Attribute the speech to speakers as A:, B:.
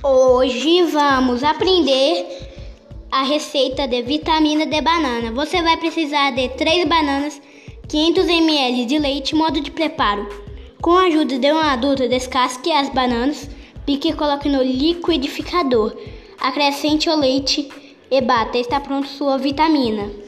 A: Hoje vamos aprender a receita de vitamina de banana. Você vai precisar de 3 bananas, 500 ml de leite, modo de preparo. Com a ajuda de um adulto, descasque as bananas, pique e coloque no liquidificador. Acrescente o leite e bata. Está pronto sua vitamina.